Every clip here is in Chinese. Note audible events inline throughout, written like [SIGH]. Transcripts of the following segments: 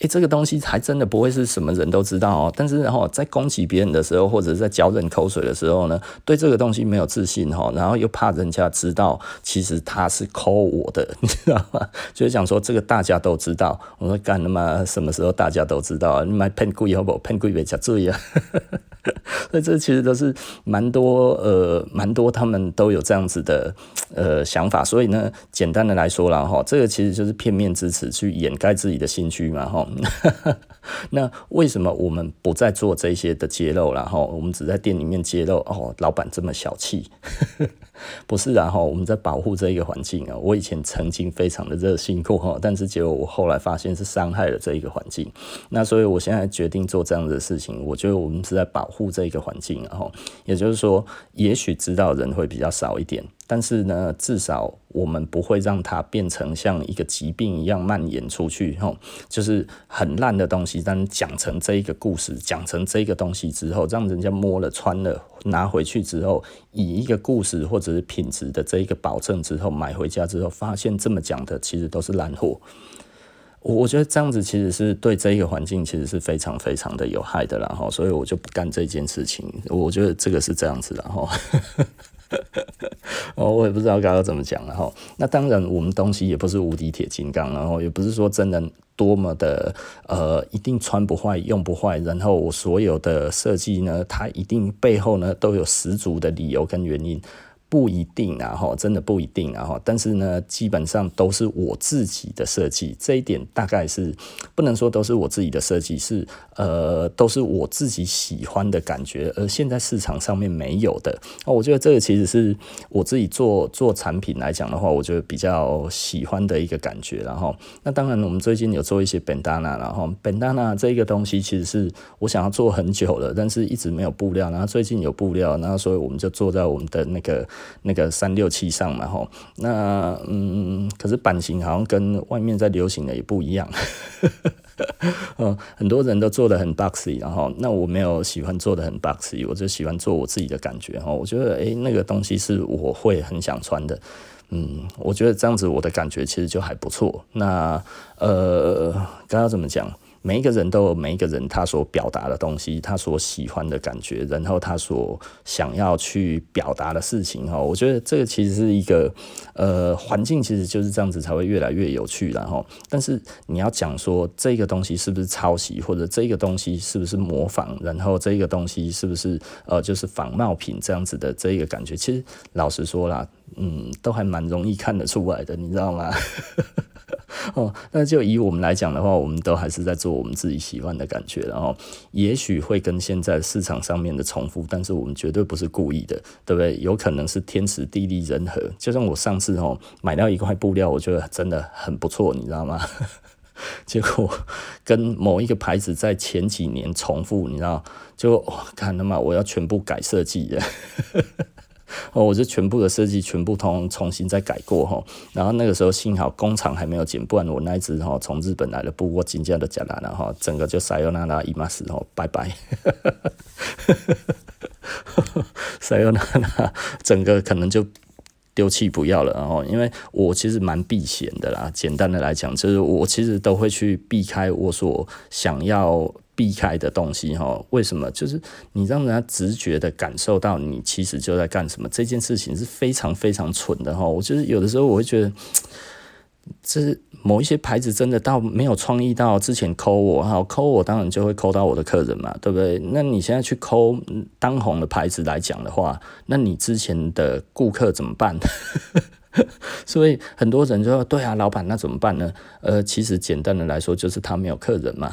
诶、这个东西还真的不会是什么人都知道哦。但是然后在攻击别人的时候，或者是在嚼人口水的时候呢，对这个东西没有自信哈，然后又怕人家知道，其实他是抠我的，[LAUGHS] 你知道吗？就是讲说这个大家都知道。我说干他妈什么时候大家都知道？你买骗鬼好不好？骗鬼别吃罪啊！[LAUGHS] 所以这其实都是蛮多呃，蛮多他们都有这样子的呃想法。所以呢，简单的来说了哈，这个其实就是片面之词去掩盖自己的心虚嘛哈。[LAUGHS] 那为什么我们不再做这些的揭露了哈？我们只在店里面揭露哦，老板这么小气，[LAUGHS] 不是然后我们在保护这一个环境啊。我以前曾经非常的热心过哈，但是结果我后来发现是伤害了这一个环境。那所以我现在决定做这样的事情，我觉得我们是在保护这一个环境，然后也就是说，也许知道人会比较少一点。但是呢，至少我们不会让它变成像一个疾病一样蔓延出去，吼，就是很烂的东西，但讲成这一个故事，讲成这个东西之后，让人家摸了穿了，拿回去之后，以一个故事或者是品质的这一个保证之后，买回家之后，发现这么讲的其实都是烂货。我我觉得这样子其实是对这一个环境其实是非常非常的有害的，然后所以我就不干这件事情。我觉得这个是这样子，然后。[LAUGHS] 哦，我也不知道刚刚怎么讲了哈。那当然，我们东西也不是无敌铁金刚，然后也不是说真的多么的呃，一定穿不坏、用不坏。然后我所有的设计呢，它一定背后呢都有十足的理由跟原因。不一定啊，哈，真的不一定啊，哈。但是呢，基本上都是我自己的设计，这一点大概是不能说都是我自己的设计，是呃，都是我自己喜欢的感觉，而现在市场上面没有的。哦，我觉得这个其实是我自己做做产品来讲的话，我觉得比较喜欢的一个感觉。然后，那当然我们最近有做一些 bandana，然后 bandana 这个东西其实是我想要做很久了，但是一直没有布料，然后最近有布料，然后所以我们就做在我们的那个。那个三六七上嘛，吼，那嗯，可是版型好像跟外面在流行的也不一样，嗯，[LAUGHS] 很多人都做的很 boxy，然后那我没有喜欢做的很 boxy，我就喜欢做我自己的感觉，哈，我觉得诶、那个东西是我会很想穿的，嗯，我觉得这样子我的感觉其实就还不错，那呃，刚刚怎么讲？每一个人都有每一个人他所表达的东西，他所喜欢的感觉，然后他所想要去表达的事情哈，我觉得这个其实是一个呃环境，其实就是这样子才会越来越有趣，然后，但是你要讲说这个东西是不是抄袭，或者这个东西是不是模仿，然后这个东西是不是呃就是仿冒品这样子的这个感觉，其实老实说啦，嗯，都还蛮容易看得出来的，你知道吗？[LAUGHS] 哦，那就以我们来讲的话，我们都还是在做我们自己喜欢的感觉，然后也许会跟现在市场上面的重复，但是我们绝对不是故意的，对不对？有可能是天时地利人和。就像我上次哦买到一块布料，我觉得真的很不错，你知道吗？[LAUGHS] 结果跟某一个牌子在前几年重复，你知道，就看他妈我要全部改设计的。哦，我就全部的设计全部通重新再改过哈，然后那个时候幸好工厂还没有剪，不然我那一只哈从日本来的布，我真的都剪烂了哈，整个就塞尤那拉伊玛斯哈，拜拜，塞尤那拉整个可能就丢弃不要了，然后因为我其实蛮避嫌的啦，简单的来讲就是我其实都会去避开我所想要。避开的东西哈，为什么？就是你让人家直觉的感受到你其实就在干什么，这件事情是非常非常蠢的哈。我就是有的时候我会觉得，[TSK] 这某一些牌子真的到没有创意到之前抠我哈，抠我当然就会抠到我的客人嘛，对不对？那你现在去抠当红的牌子来讲的话，那你之前的顾客怎么办？[LAUGHS] 所以很多人就说，对啊，老板那怎么办呢？呃，其实简单的来说，就是他没有客人嘛。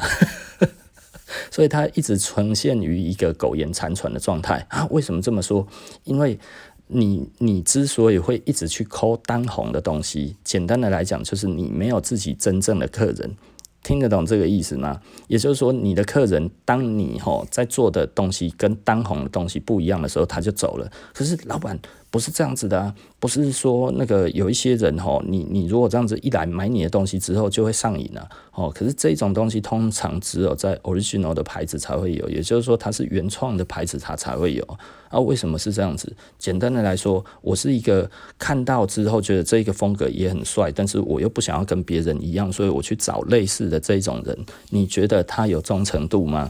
所以它一直呈现于一个苟延残喘的状态啊？为什么这么说？因为你你之所以会一直去抠当红的东西，简单的来讲，就是你没有自己真正的客人，听得懂这个意思吗？也就是说，你的客人当你吼在做的东西跟当红的东西不一样的时候，他就走了。可是老板。不是这样子的啊，不是说那个有一些人吼，你你如果这样子一来买你的东西之后就会上瘾了哦。可是这种东西通常只有在 original 的牌子才会有，也就是说它是原创的牌子它才会有啊。为什么是这样子？简单的来说，我是一个看到之后觉得这个风格也很帅，但是我又不想要跟别人一样，所以我去找类似的这种人。你觉得他有忠诚度吗？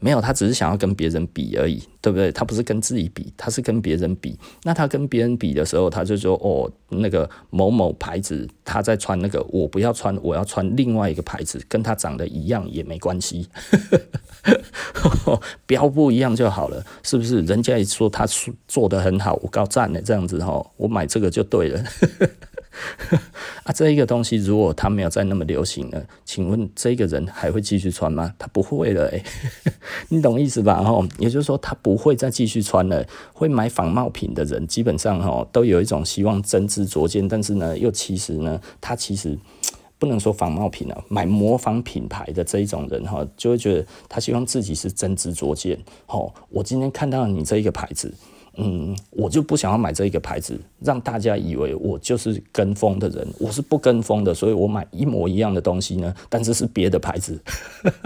没有，他只是想要跟别人比而已，对不对？他不是跟自己比，他是跟别人比。那他跟别人比的时候，他就说：“哦，那个某某牌子，他在穿那个，我不要穿，我要穿另外一个牌子，跟他长得一样也没关系，[LAUGHS] 标不一样就好了，是不是？人家也说他做得很好，我高赞呢，这样子哈，我买这个就对了。” [LAUGHS] 啊，这一个东西如果它没有再那么流行了，请问这个人还会继续穿吗？他不会了，欸，[LAUGHS] 你懂意思吧？哈，也就是说他不会再继续穿了。会买仿冒品的人，基本上哈都有一种希望真知灼见，但是呢，又其实呢，他其实 [TSK] 不能说仿冒品了，买模仿品牌的这一种人哈，就会觉得他希望自己是真知灼见。哦，我今天看到你这一个牌子。嗯，我就不想要买这一个牌子，让大家以为我就是跟风的人。我是不跟风的，所以我买一模一样的东西呢，但是是别的牌子，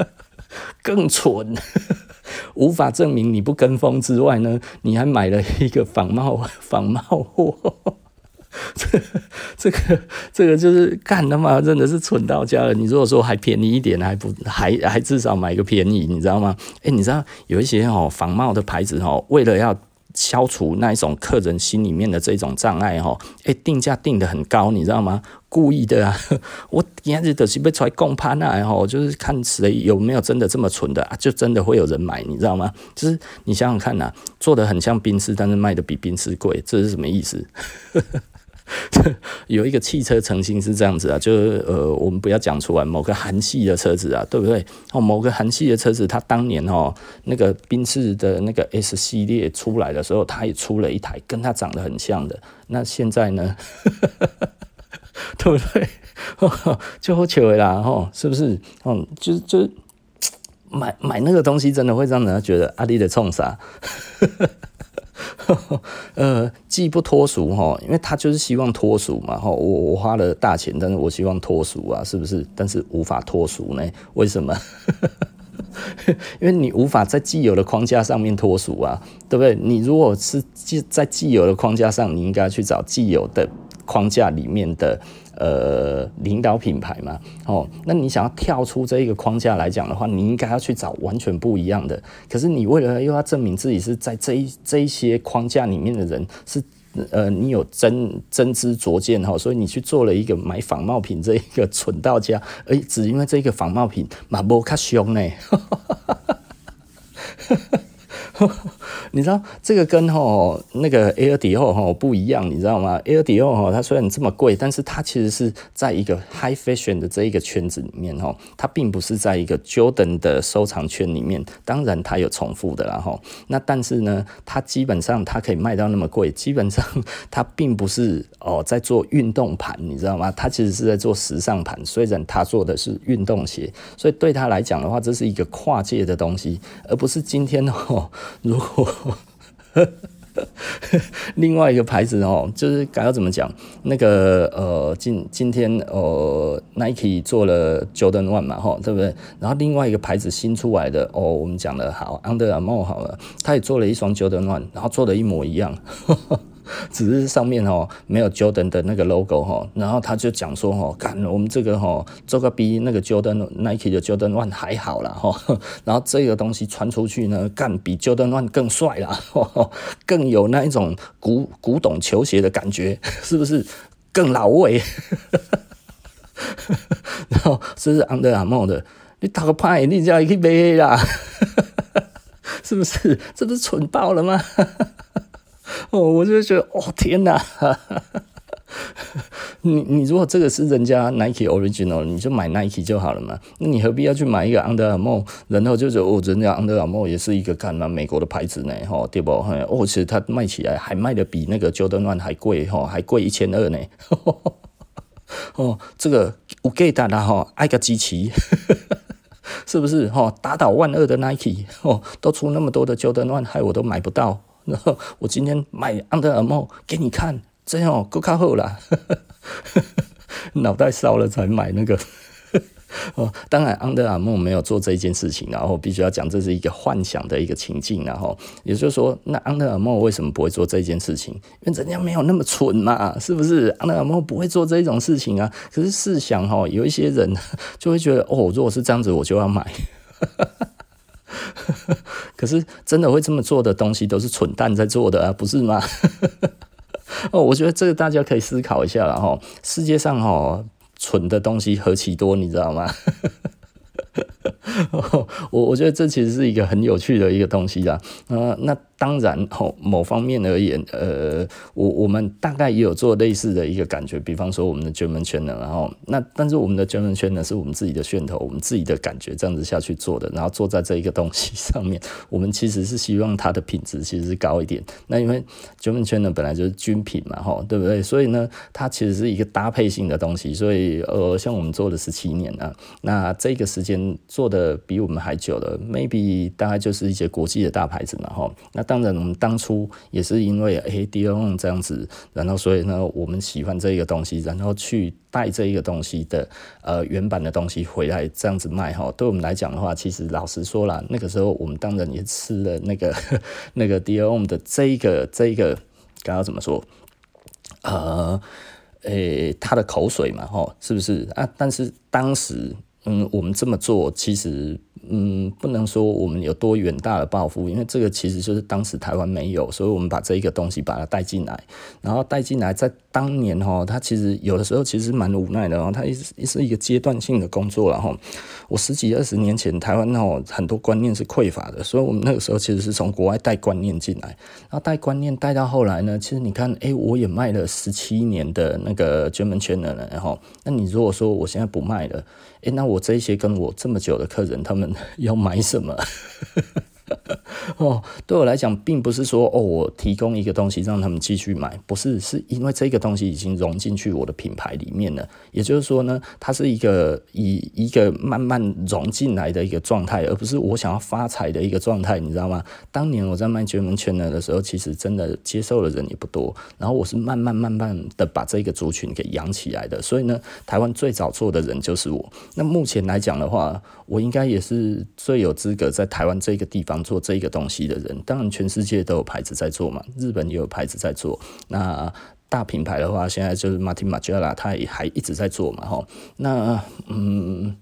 [LAUGHS] 更蠢，[LAUGHS] 无法证明你不跟风之外呢，你还买了一个仿冒 [LAUGHS] 仿冒货，这这个这个就是干他妈真的是蠢到家了。你如果说还便宜一点，还不还还至少买个便宜，你知道吗？哎，你知道有一些哦仿冒的牌子哦，为了要消除那一种客人心里面的这种障碍哈，诶，定价定得很高，你知道吗？故意的啊！[LAUGHS] 我今日就是被出来供盘啊，哈，就是看谁有没有真的这么蠢的啊，就真的会有人买，你知道吗？就是你想想看呐，做的很像冰丝，但是卖的比冰丝贵，这是什么意思？[LAUGHS] 有一个汽车曾经是这样子啊，就是呃，我们不要讲出来，某个韩系的车子啊，对不对？哦，某个韩系的车子，它当年哦，那个宾士的那个 S 系列出来的时候，它也出了一台跟它长得很像的。那现在呢？[LAUGHS] 对不对？[LAUGHS] 就好巧啦，吼，是不是？嗯，就就买买那个东西，真的会让人家觉得阿弟在冲啥？呵 [LAUGHS] 呵呃，既不脱俗哈，因为他就是希望脱俗嘛哈。我我花了大钱，但是我希望脱俗啊，是不是？但是无法脱俗呢？为什么？[LAUGHS] 因为你无法在既有的框架上面脱俗啊，对不对？你如果是既在既有的框架上，你应该去找既有的框架里面的。呃，领导品牌嘛，哦，那你想要跳出这一个框架来讲的话，你应该要去找完全不一样的。可是你为了又要证明自己是在这一这一些框架里面的人，是呃，你有真真知灼见哈，所以你去做了一个买仿冒品这一个蠢到家，而只因为这个仿冒品嘛，无卡凶呢。[LAUGHS] 你知道这个跟吼那个 Air Dior 吼不一样，你知道吗？Air Dior 吼它虽然这么贵，但是它其实是在一个 High Fashion 的这一个圈子里面吼，它并不是在一个 Jordan 的收藏圈里面。当然它有重复的啦吼，那但是呢，它基本上它可以卖到那么贵，基本上它并不是哦在做运动盘，你知道吗？它其实是在做时尚盘。虽然它做的是运动鞋，所以对他来讲的话，这是一个跨界的东西，而不是今天哦如果。[LAUGHS] 另外一个牌子哦，就是该要怎么讲？那个呃，今今天呃，Nike 做了 Jordan One 嘛，哈，对不对？然后另外一个牌子新出来的哦，我们讲的好，Under Armour 好了，他也做了一双 Jordan One，然后做的一模一样。只是上面哦没有 Jordan 的那个 logo 哈，然后他就讲说哦，干我们这个哈做个比那个 Jordan Nike 的 Jordan One 还好啦哈，[LAUGHS] 然后这个东西传出去呢，干比 Jordan One 更帅啦，更有那一种古古董球鞋的感觉，是不是更老味？[LAUGHS] 然后这是 Under Armour 的，你打个牌，你叫一去买啦，[LAUGHS] 是不是？这不是蠢爆了吗？[LAUGHS] 哦，我就觉得，哦天哪！你你如果这个是人家 Nike Original，你就买 Nike 就好了嘛。那你何必要去买一个 Under Armour？然后就是哦，人家 Under Armour 也是一个干嘛美国的牌子呢？哈，对不？哦，其实它卖起来还卖得比那个 Jordan One 还贵哈，还贵一千二呢。[LAUGHS] 哦，这个我给大家哈，爱个机器，[LAUGHS] 是不是？哈，打倒万恶的 Nike 哦，都出那么多的 Jordan One，害我都买不到。然后我今天买 Under Armour 给你看，这样够靠后了，[LAUGHS] 脑袋烧了才买那个。[LAUGHS] 哦，当然，Under Armour 没有做这一件事情，然后必须要讲这是一个幻想的一个情境，然后也就是说，那 Under Armour 为什么不会做这件事情？因为人家没有那么蠢嘛，是不是？Under Armour 不会做这种事情啊。可是试想哈，有一些人 [LAUGHS] 就会觉得，哦，如果是这样子，我就要买。[LAUGHS] 可是真的会这么做的东西，都是蠢蛋在做的啊，不是吗？[LAUGHS] 哦，我觉得这个大家可以思考一下了哈。世界上哈。蠢的东西何其多，你知道吗？[LAUGHS] 我我觉得这其实是一个很有趣的一个东西啦。呃，那。当然，吼，某方面而言，呃，我我们大概也有做类似的一个感觉，比方说我们的 German Channel，然后那但是我们的 German Channel 是我们自己的噱头，我们自己的感觉这样子下去做的，然后做在这一个东西上面，我们其实是希望它的品质其实是高一点。那因为 German Channel 本来就是军品嘛，吼，对不对？所以呢，它其实是一个搭配性的东西。所以呃，像我们做了十七年啊，那这个时间做的比我们还久了，maybe 大概就是一些国际的大牌子嘛，吼，那。当然，我们当初也是因为诶 Dior 这样子，然后所以呢，我们喜欢这一个东西，然后去带这一个东西的呃原版的东西回来这样子卖哈。对我们来讲的话，其实老实说啦，那个时候我们当然也吃了那个那个 D O M 的这一个这一个刚刚怎么说？呃，诶，他的口水嘛，哈，是不是啊？但是当时，嗯，我们这么做其实。嗯，不能说我们有多远大的抱负，因为这个其实就是当时台湾没有，所以我们把这一个东西把它带进来，然后带进来，再当年哈，他其实有的时候其实蛮无奈的，哦。他是是一个阶段性的工作，了哈我十几二十年前台湾哦很多观念是匮乏的，所以我们那个时候其实是从国外带观念进来，然后带观念带到后来呢，其实你看，哎、我也卖了十七年的那个 German Channel 了，然后那你如果说我现在不卖了，哎、那我这些跟我这么久的客人他们。[LAUGHS] 要买什么？[LAUGHS] 哦，对我来讲，并不是说哦，我提供一个东西让他们继续买，不是，是因为这个东西已经融进去我的品牌里面了。也就是说呢，它是一个以一个慢慢融进来的一个状态，而不是我想要发财的一个状态，你知道吗？当年我在卖绝门圈的时候，其实真的接受的人也不多，然后我是慢慢慢慢的把这个族群给养起来的。所以呢，台湾最早做的人就是我。那目前来讲的话，我应该也是最有资格在台湾这个地方做这个东西的人，当然全世界都有牌子在做嘛，日本也有牌子在做，那。大品牌的话，现在就是 Martin Margiela，他也还一直在做嘛，哈。那嗯，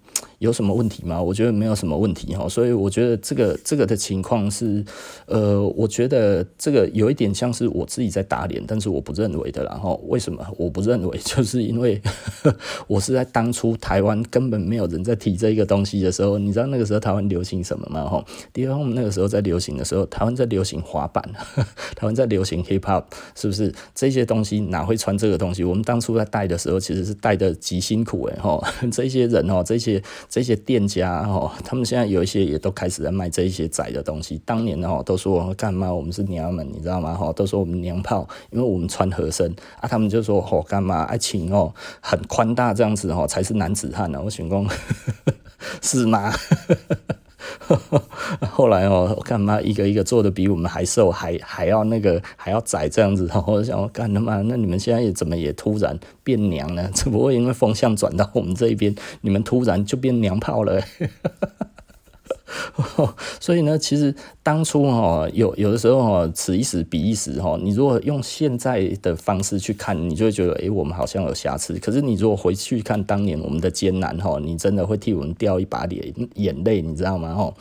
有什么问题吗？我觉得没有什么问题哈。所以我觉得这个这个的情况是，呃，我觉得这个有一点像是我自己在打脸，但是我不认为的。然后为什么我不认为？[LAUGHS] 就是因为 [LAUGHS] 我是在当初台湾根本没有人在提这一个东西的时候，你知道那个时候台湾流行什么吗？哈，第二，我们那个时候在流行的时候，台湾在流行滑板，[LAUGHS] 台湾在流行 Hip Hop，是不是这些东西？哪会穿这个东西？我们当初在带的时候，其实是带的极辛苦诶吼！这些人哦，这些这些店家哦，[LAUGHS] 他们现在有一些也都开始在卖这一些窄的东西。当年哦，都说干嘛？我们是娘们，你知道吗？哈，都说我们娘炮，因为我们穿合身啊。他们就说哦，干嘛爱情哦，很宽大这样子哦，才是男子汉呢。我想讲，[LAUGHS] 是吗？[LAUGHS] 后来哦，我干嘛一个一个做的比我们还瘦，还还要那个还要窄这样子，然后我想我干他妈，那你们现在也怎么也突然变娘呢？只不过因为风向转到我们这一边，你们突然就变娘炮了。[LAUGHS] 所以呢，其实当初哈有有的时候哈，此一时彼一时哈。你如果用现在的方式去看，你就会觉得，诶，我们好像有瑕疵。可是你如果回去看当年我们的艰难哈，你真的会替我们掉一把眼眼泪，你知道吗？哈，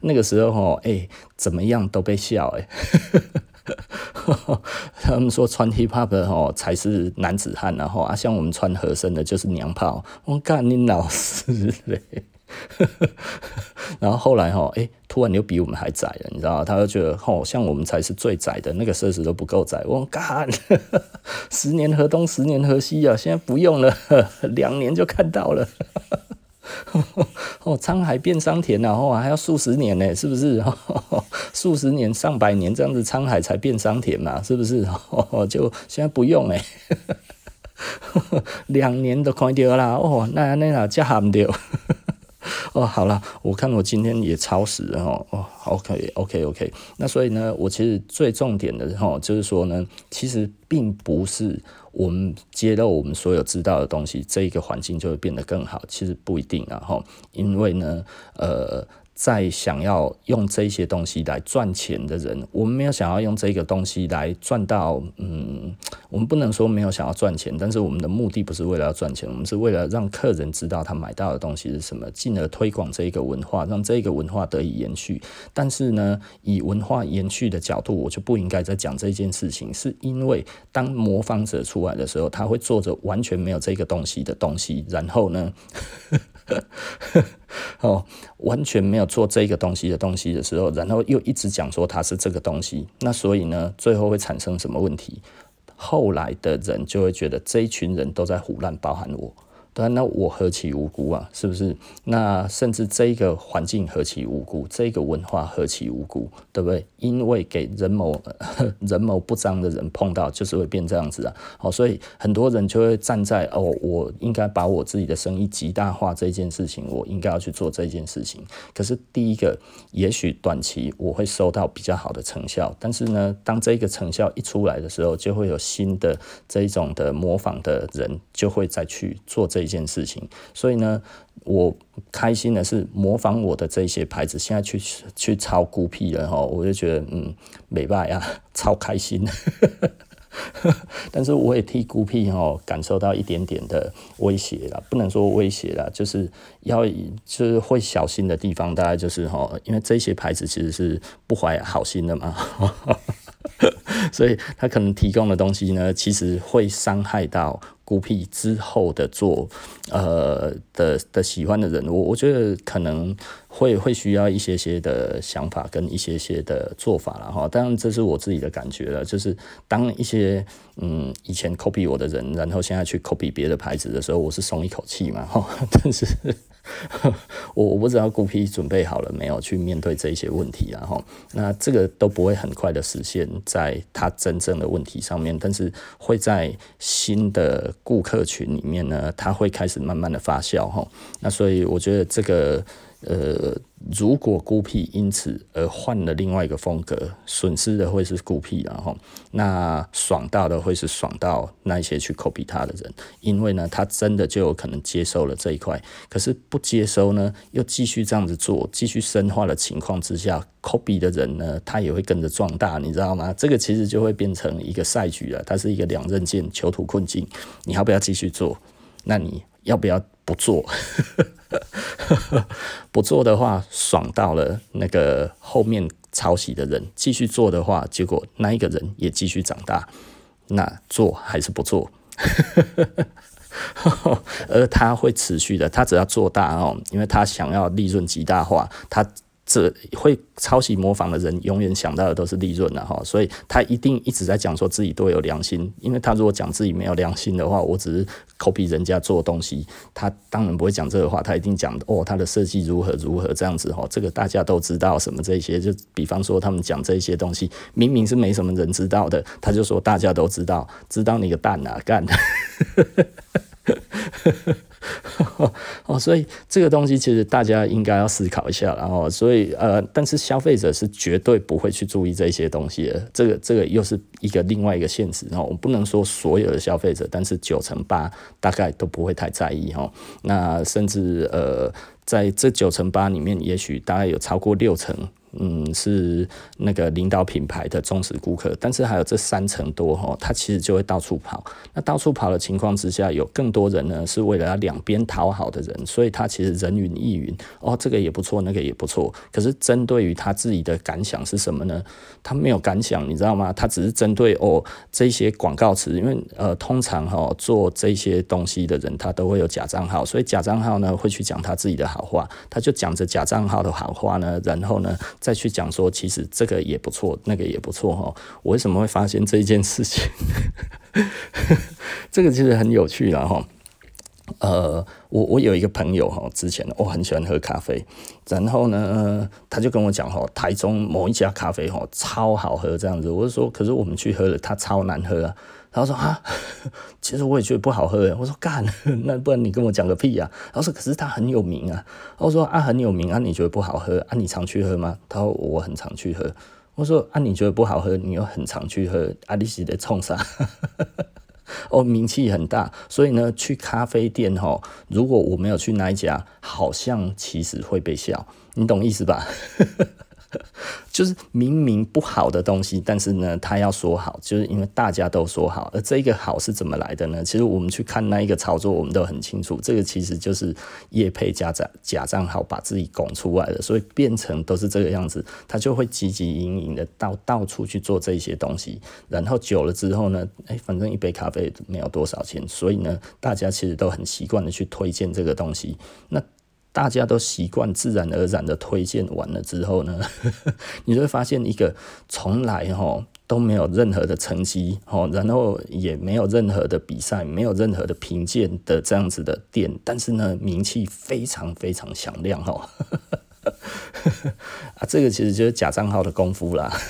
那个时候哈，诶，怎么样都被笑诶。[LAUGHS] 他们说穿 hip hop 的哈才是男子汉，然后啊，像我们穿合身的就是娘炮。我干你老师嘞！[LAUGHS] 然后后来哈，哎，突然又比我们还窄了，你知道吗？他就觉得，吼，像我们才是最窄的，那个设施都不够窄。我干，[LAUGHS] 十年河东，十年河西啊，现在不用了，[LAUGHS] 两年就看到了。哦，沧海变桑田，然后还要数十年呢，是不是？数十年、上百年这样子，沧海才变桑田嘛，是不是？就现在不用哎，两年都看到了，哦，那那哪叫喊掉？哦，好了，我看我今天也超时了哦。哦，OK，OK，OK。那所以呢，我其实最重点的哈，就是说呢，其实并不是我们揭露我们所有知道的东西，这一个环境就会变得更好。其实不一定啊，哈，因为呢，呃。在想要用这些东西来赚钱的人，我们没有想要用这个东西来赚到，嗯，我们不能说没有想要赚钱，但是我们的目的不是为了要赚钱，我们是为了让客人知道他买到的东西是什么，进而推广这个文化，让这个文化得以延续。但是呢，以文化延续的角度，我就不应该再讲这件事情，是因为当模仿者出来的时候，他会做着完全没有这个东西的东西，然后呢，哦，[LAUGHS] 完全没有做这个东西的东西的时候，然后又一直讲说它是这个东西，那所以呢，最后会产生什么问题？后来的人就会觉得这一群人都在胡乱，包含我。那我何其无辜啊，是不是？那甚至这个环境何其无辜，这个文化何其无辜，对不对？因为给人谋 [LAUGHS] 人谋不张的人碰到，就是会变这样子啊。好，所以很多人就会站在哦，我应该把我自己的生意极大化这件事情，我应该要去做这件事情。可是第一个，也许短期我会收到比较好的成效，但是呢，当这个成效一出来的时候，就会有新的这一种的模仿的人就会再去做这。一件事情，所以呢，我开心的是模仿我的这些牌子，现在去去抄孤僻了哈，我就觉得嗯，没办法呀，[LAUGHS] 超开心。[LAUGHS] 但是我也替孤僻哈感受到一点点的威胁了，不能说威胁了，就是要就是会小心的地方，大概就是哈，因为这些牌子其实是不怀好心的嘛，[LAUGHS] 所以他可能提供的东西呢，其实会伤害到。孤僻之后的做，呃的的喜欢的人，我我觉得可能会会需要一些些的想法跟一些些的做法了哈。当然这是我自己的感觉了，就是当一些嗯以前 copy 我的人，然后现在去 copy 别的牌子的时候，我是松一口气嘛哈。[LAUGHS] 但是。[LAUGHS] 我我不知道孤僻准备好了没有去面对这些问题，然后那这个都不会很快的实现在他真正的问题上面，但是会在新的顾客群里面呢，他会开始慢慢的发酵哈。那所以我觉得这个。呃，如果孤僻因此而换了另外一个风格，损失的会是孤僻，然后那爽到的会是爽到那些去 copy 他的人，因为呢，他真的就有可能接受了这一块，可是不接收呢，又继续这样子做，继续深化的情况之下，copy 的人呢，他也会跟着壮大，你知道吗？这个其实就会变成一个赛局了，它是一个两刃剑，囚徒困境，你要不要继续做？那你要不要不做？[LAUGHS] 不做的话，爽到了那个后面抄袭的人；继续做的话，结果那一个人也继续长大。那做还是不做？[LAUGHS] 而他会持续的，他只要做大哦，因为他想要利润极大化，他。这会抄袭模仿的人永远想到的都是利润了哈，所以他一定一直在讲说自己多有良心，因为他如果讲自己没有良心的话，我只是 copy 人家做东西，他当然不会讲这个话，他一定讲哦，他的设计如何如何这样子哈，这个大家都知道什么这些，就比方说他们讲这些东西，明明是没什么人知道的，他就说大家都知道，知道你个蛋啊干。[LAUGHS] 哦，所以这个东西其实大家应该要思考一下，然后，所以呃，但是消费者是绝对不会去注意这些东西的，这个这个又是一个另外一个现实，然后我不能说所有的消费者，但是九成八大概都不会太在意哈，那甚至呃，在这九成八里面，也许大概有超过六成。嗯，是那个领导品牌的忠实顾客，但是还有这三成多哈，他其实就会到处跑。那到处跑的情况之下，有更多人呢是为了要两边讨好的人，所以他其实人云亦云哦，这个也不错，那个也不错。可是针对于他自己的感想是什么呢？他没有感想，你知道吗？他只是针对哦这些广告词，因为呃通常哈做这些东西的人，他都会有假账号，所以假账号呢会去讲他自己的好话，他就讲着假账号的好话呢，然后呢。再去讲说，其实这个也不错，那个也不错哈。我为什么会发现这一件事情？[LAUGHS] 这个其实很有趣了哈。呃，我我有一个朋友哈，之前我很喜欢喝咖啡，然后呢，他就跟我讲哈，台中某一家咖啡哈超好喝这样子。我就说，可是我们去喝了，它超难喝啊。然后说啊，其实我也觉得不好喝。我说干，那不然你跟我讲个屁呀？然后说可是它很有名啊。我说啊，很有名啊，你觉得不好喝啊？你常去喝吗？他说我很常去喝。我说啊，你觉得不好喝，你又很常去喝，啊，你是在冲啥？[LAUGHS] 哦，名气很大，所以呢，去咖啡店哈，如果我没有去那一家，好像其实会被笑，你懂意思吧？[LAUGHS] 就是明明不好的东西，但是呢，他要说好，就是因为大家都说好。而这个好是怎么来的呢？其实我们去看那一个操作，我们都很清楚，这个其实就是业配假账假账号把自己拱出来的，所以变成都是这个样子，他就会汲汲营营的到到处去做这些东西，然后久了之后呢，哎，反正一杯咖啡没有多少钱，所以呢，大家其实都很习惯的去推荐这个东西。那大家都习惯自然而然的推荐完了之后呢，[LAUGHS] 你就会发现一个从来哈都没有任何的成绩哦，然后也没有任何的比赛，没有任何的评鉴的这样子的店，但是呢，名气非常非常响亮哦。[LAUGHS] 啊，这个其实就是假账号的功夫啦。[LAUGHS]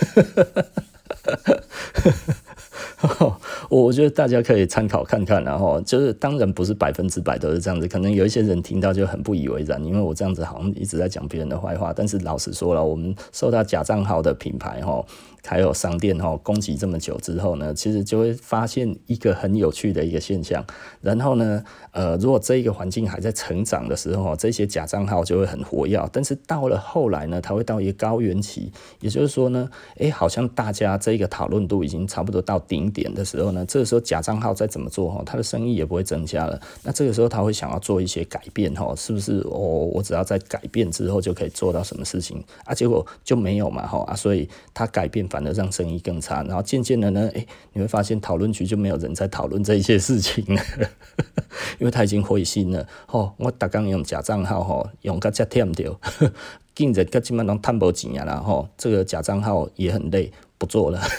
我觉得大家可以参考看看，然后就是当然不是百分之百都是这样子，可能有一些人听到就很不以为然，因为我这样子好像一直在讲别人的坏话。但是老实说了，我们受到假账号的品牌哈。还有商店哈，攻击这么久之后呢，其实就会发现一个很有趣的一个现象。然后呢，呃，如果这一个环境还在成长的时候，这些假账号就会很活跃。但是到了后来呢，它会到一个高原期，也就是说呢，哎，好像大家这个讨论度已经差不多到顶点的时候呢，这个时候假账号再怎么做哈，它的生意也不会增加了。那这个时候他会想要做一些改变哈，是不是？哦，我只要在改变之后就可以做到什么事情啊？结果就没有嘛哈啊，所以他改变反。而让生意更差，然后渐渐的呢，哎，你会发现讨论区就没有人在讨论这些事情了，[LAUGHS] 因为他已经灰心了。哦，我打刚用假账号，吼，用个假添掉，[LAUGHS] 竟然个基本上赚不钱啊，然后这个假账号也很累，不做了。[LAUGHS]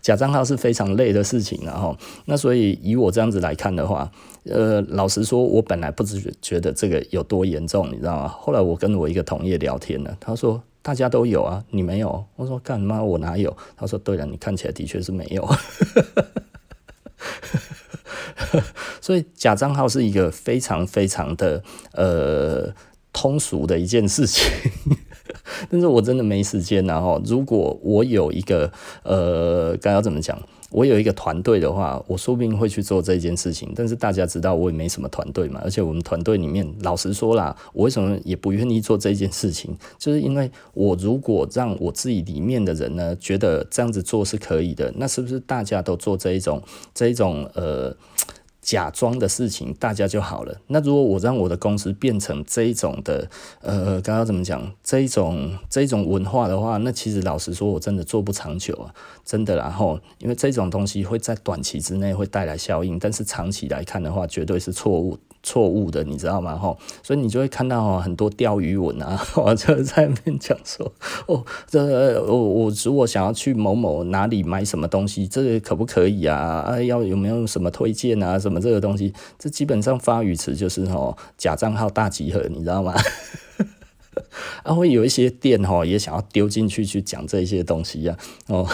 假账号是非常累的事情，然后那所以以我这样子来看的话，呃，老实说，我本来不是觉得这个有多严重，你知道吗？后来我跟我一个同业聊天了，他说。大家都有啊，你没有？我说干嘛？我哪有？他说对了，你看起来的确是没有。[LAUGHS] 所以假账号是一个非常非常的呃通俗的一件事情，[LAUGHS] 但是我真的没时间。然后如果我有一个呃，该要怎么讲？我有一个团队的话，我说不定会去做这件事情。但是大家知道我也没什么团队嘛，而且我们团队里面，老实说啦，我为什么也不愿意做这件事情？就是因为我如果让我自己里面的人呢，觉得这样子做是可以的，那是不是大家都做这一种这一种呃？假装的事情，大家就好了。那如果我让我的公司变成这一种的，呃，刚刚怎么讲？这一种这一种文化的话，那其实老实说，我真的做不长久啊，真的。然后，因为这种东西会在短期之内会带来效应，但是长期来看的话，绝对是错误。错误的，你知道吗？吼，所以你就会看到很多钓鱼文啊，[LAUGHS] 我就在那边讲说，哦，这我我如果想要去某某哪里买什么东西，这个可不可以啊？啊，要有没有什么推荐啊？什么这个东西，这基本上发语词就是吼假账号大集合，你知道吗？[LAUGHS] 啊，会有一些店吼也想要丢进去去讲这些东西呀，哦。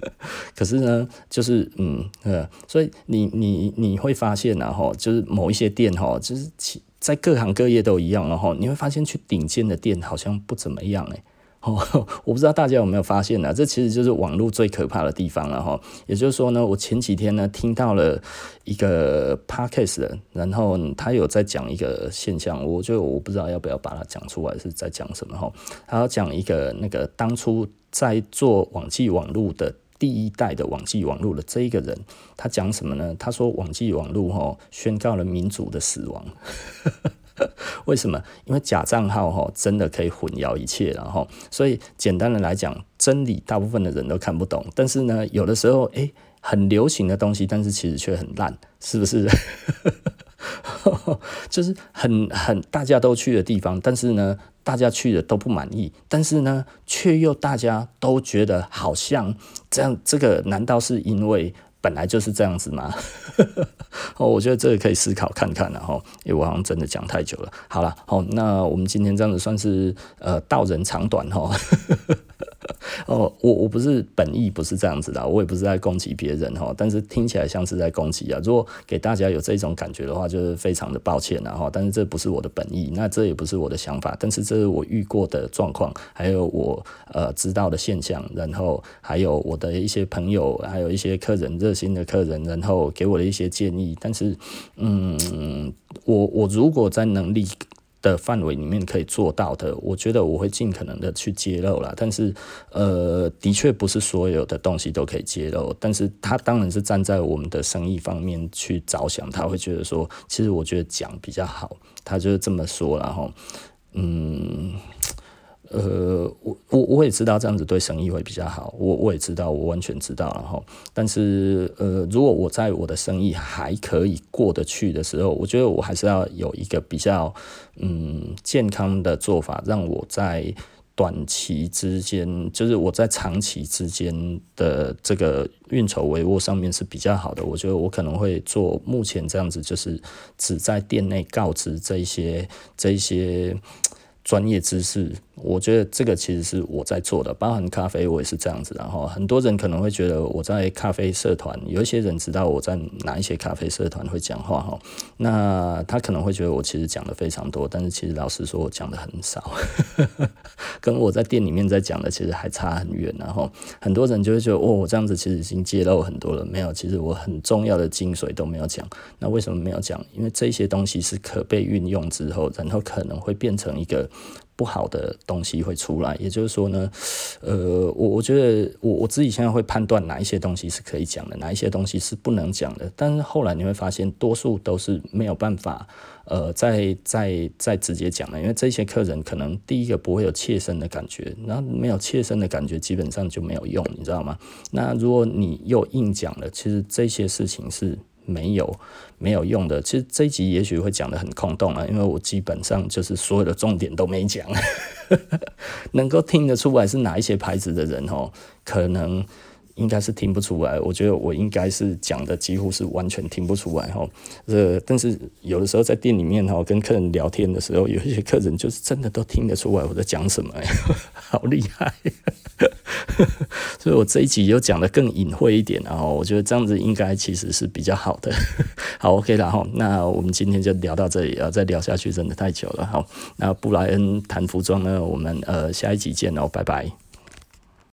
[LAUGHS] 可是呢，就是嗯呃，所以你你你会发现然后就是某一些店哈，就是其在各行各业都一样，了哈你会发现去顶尖的店好像不怎么样哎，[LAUGHS] 哦，我不知道大家有没有发现呢？这其实就是网络最可怕的地方了哈。也就是说呢，我前几天呢听到了一个 podcast，然后他有在讲一个现象，我就我不知道要不要把它讲出来是在讲什么哈。他要讲一个那个当初在做网际网络的。第一代的网际网络的这一个人，他讲什么呢？他说网际网络哈宣告了民主的死亡。[LAUGHS] 为什么？因为假账号哈真的可以混淆一切，然后所以简单的来讲，真理大部分的人都看不懂，但是呢，有的时候哎、很流行的东西，但是其实却很烂，是不是？[LAUGHS] 就是很很大家都去的地方，但是呢，大家去的都不满意，但是呢，却又大家都觉得好像这样，这个难道是因为本来就是这样子吗？[LAUGHS] 哦，我觉得这个可以思考看看，然后，因为我好像真的讲太久了。好了，好，那我们今天这样子算是呃道人长短哈。哦，[LAUGHS] 哦我我不是本意不是这样子的，我也不是在攻击别人哈，但是听起来像是在攻击啊。如果给大家有这种感觉的话，就是非常的抱歉了哈。但是这不是我的本意，那这也不是我的想法，但是这是我遇过的状况，还有我呃知道的现象，然后还有我的一些朋友，还有一些客人，热心的客人，然后给我的一些建议。但是，嗯，我我如果在能力的范围里面可以做到的，我觉得我会尽可能的去揭露啦。但是，呃，的确不是所有的东西都可以揭露。但是他当然是站在我们的生意方面去着想，他会觉得说，其实我觉得讲比较好，他就是这么说，然后，嗯。呃，我我我也知道这样子对生意会比较好，我我也知道，我完全知道，然后，但是呃，如果我在我的生意还可以过得去的时候，我觉得我还是要有一个比较嗯健康的做法，让我在短期之间，就是我在长期之间的这个运筹帷幄上面是比较好的。我觉得我可能会做目前这样子，就是只在店内告知这一些这一些专业知识。我觉得这个其实是我在做的，包含咖啡，我也是这样子。然后很多人可能会觉得我在咖啡社团，有一些人知道我在哪一些咖啡社团会讲话哈。那他可能会觉得我其实讲的非常多，但是其实老实说，我讲的很少，[LAUGHS] 跟我在店里面在讲的其实还差很远。然后很多人就会觉得，哦，我这样子其实已经揭露很多了。没有，其实我很重要的精髓都没有讲。那为什么没有讲？因为这些东西是可被运用之后，然后可能会变成一个。不好的东西会出来，也就是说呢，呃，我我觉得我我自己现在会判断哪一些东西是可以讲的，哪一些东西是不能讲的。但是后来你会发现，多数都是没有办法，呃，再再再直接讲的，因为这些客人可能第一个不会有切身的感觉，然后没有切身的感觉，基本上就没有用，你知道吗？那如果你又硬讲了，其实这些事情是。没有没有用的，其实这一集也许会讲的很空洞啊，因为我基本上就是所有的重点都没讲，[LAUGHS] 能够听得出来是哪一些牌子的人哦，可能。应该是听不出来，我觉得我应该是讲的几乎是完全听不出来哈。呃，但是有的时候在店里面哈，跟客人聊天的时候，有一些客人就是真的都听得出来我在讲什么，[LAUGHS] 好厉害。[LAUGHS] 所以我这一集又讲的更隐晦一点，然后我觉得这样子应该其实是比较好的。[LAUGHS] 好，OK 了哈，那我们今天就聊到这里啊，再聊下去真的太久了。好，那布莱恩谈服装呢，我们呃下一集见哦，拜拜。